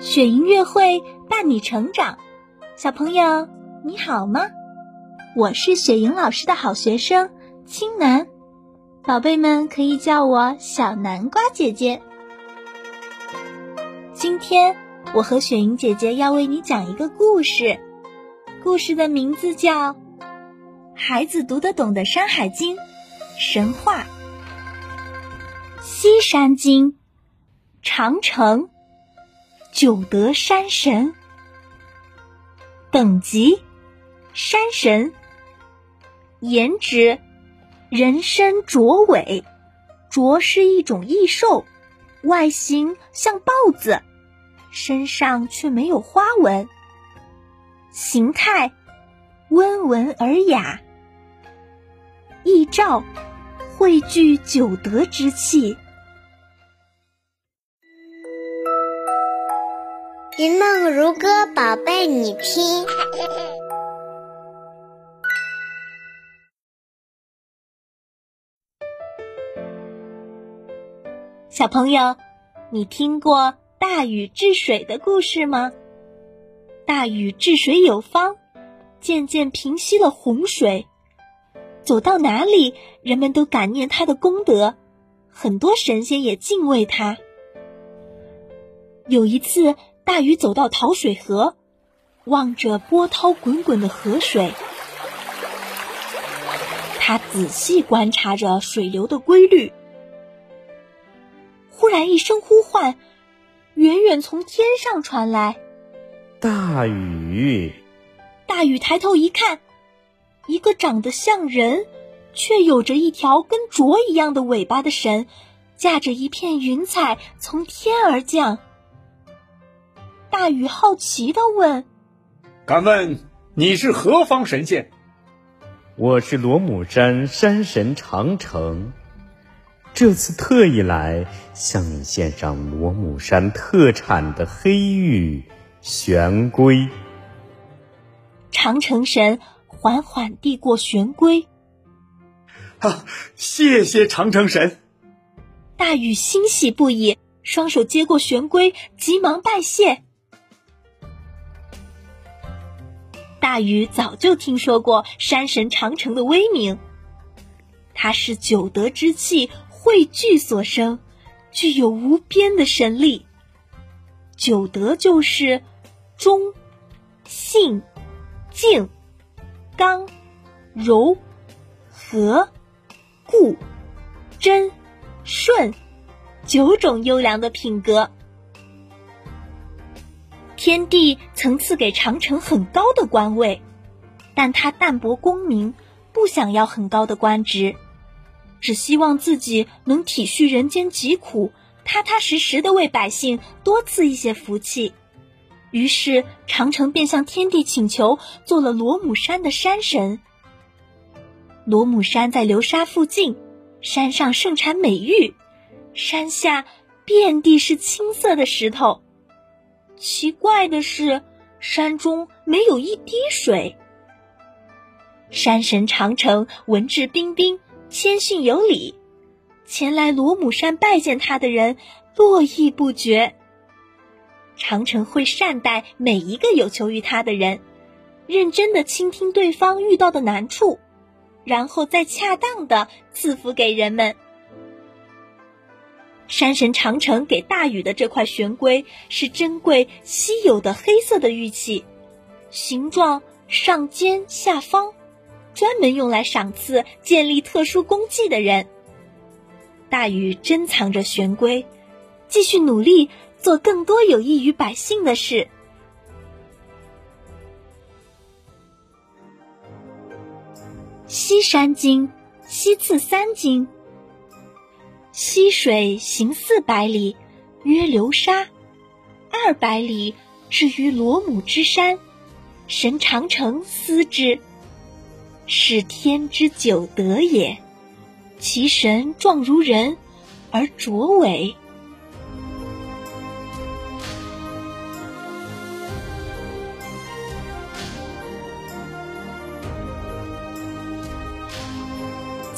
雪音乐会伴你成长，小朋友你好吗？我是雪莹老师的好学生青南，宝贝们可以叫我小南瓜姐姐。今天我和雪莹姐姐要为你讲一个故事，故事的名字叫《孩子读得懂的山海经》神话。西山经，长城，九德山神，等级，山神。颜值，人身卓尾，卓是一种异兽，外形像豹子，身上却没有花纹。形态，温文尔雅。意照，汇聚九德之气。一梦如歌，宝贝，你听。小朋友，你听过大禹治水的故事吗？大禹治水有方，渐渐平息了洪水。走到哪里，人们都感念他的功德，很多神仙也敬畏他。有一次，大禹走到桃水河，望着波涛滚滚的河水，他仔细观察着水流的规律。忽然一声呼唤，远远从天上传来：“大禹！”大禹抬头一看，一个长得像人，却有着一条跟镯一样的尾巴的神，驾着一片云彩从天而降。大禹好奇的问：“敢问你是何方神仙？”“我是罗母山山神长城。”这次特意来向你献上罗母山特产的黑玉玄龟。长城神缓缓递过玄龟。啊，谢谢长城神！大禹欣喜不已，双手接过玄龟，急忙拜谢。大禹早就听说过山神长城的威名，他是九德之气。汇聚所生，具有无边的神力。九德就是忠、信、敬、刚、柔、和、固、真、顺九种优良的品格。天帝曾赐给长城很高的官位，但他淡泊功名，不想要很高的官职。只希望自己能体恤人间疾苦，踏踏实实的为百姓多赐一些福气。于是长城便向天帝请求做了罗姆山的山神。罗姆山在流沙附近，山上盛产美玉，山下遍地是青色的石头。奇怪的是，山中没有一滴水。山神长城文质彬彬。谦逊有礼，前来罗姆山拜见他的人络绎不绝。长城会善待每一个有求于他的人，认真的倾听对方遇到的难处，然后再恰当的赐福给人们。山神长城给大禹的这块玄龟是珍贵稀有的黑色的玉器，形状上尖下方。专门用来赏赐建立特殊功绩的人。大禹珍藏着玄龟，继续努力做更多有益于百姓的事。西山经，西次三经。溪水行四百里，曰流沙；二百里至于罗母之山，神长城思之。是天之九德也，其神壮如人，而卓伟。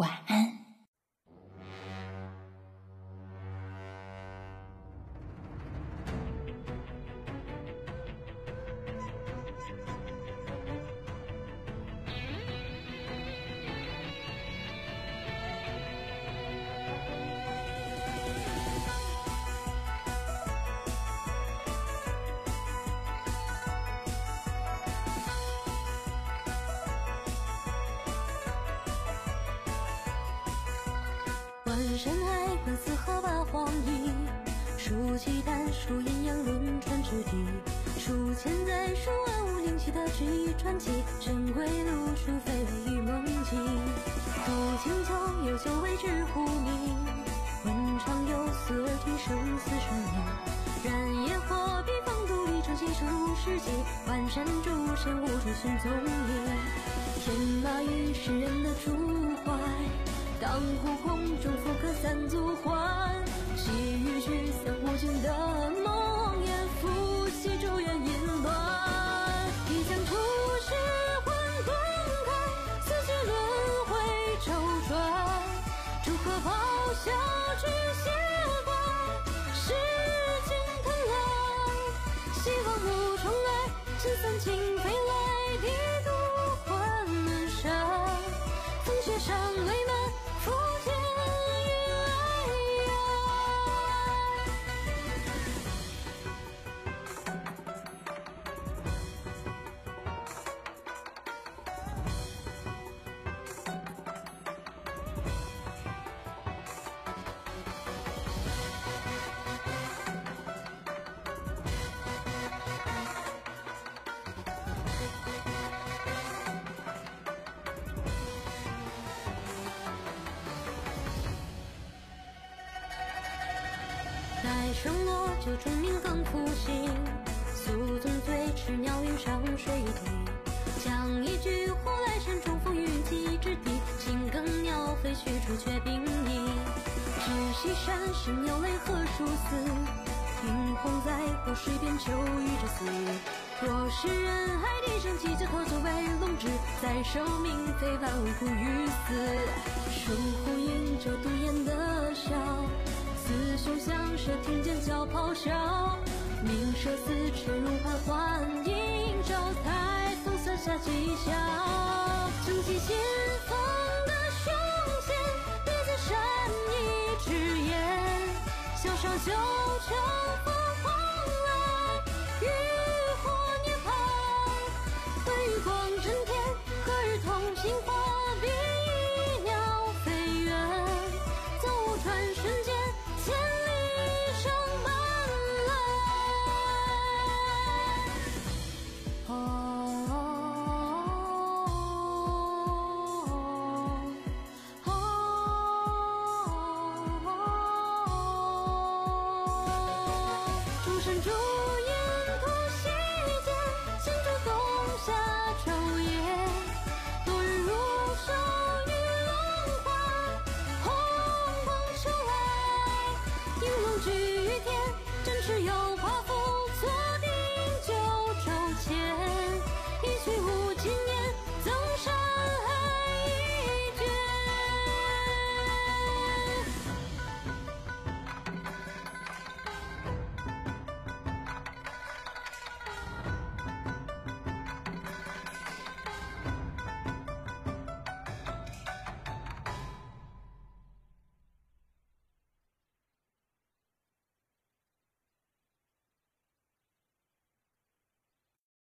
晚安。万山海关四合八荒夷，数奇丹数阴阳轮转之地，数千载数万物灵气的治愈传奇，珍贵路数飞雷与梦境，古今旧有酒为之呼名，问长有思而听生死生命，燃野火笔锋独立成新出世纪，万山诸神无处寻踪影，天马与世人的主怀。当湖空中复刻三足欢，细雨驱散无尽的梦待声落，酒中鸣更复醒。宿纵醉，痴鸟云上水底。将一句呼来山中风雨急之地。青耕鸟飞去，朱雀并影。知西山神鸟泪何殊死？映红在湖水边，秋雨之死。若是人海低声泣，就投作为龙之，在生命非万物苦于死。疏忽饮酒，独咽的笑。雌雄相射，听见叫咆哮。鸣兽四出，如排幻影招，抬头所下，吉祥撑起心中的胸。险别剑，神意之言，小手九成，凤凰来，浴火涅槃，辉光震天，何日同心化冰。是有。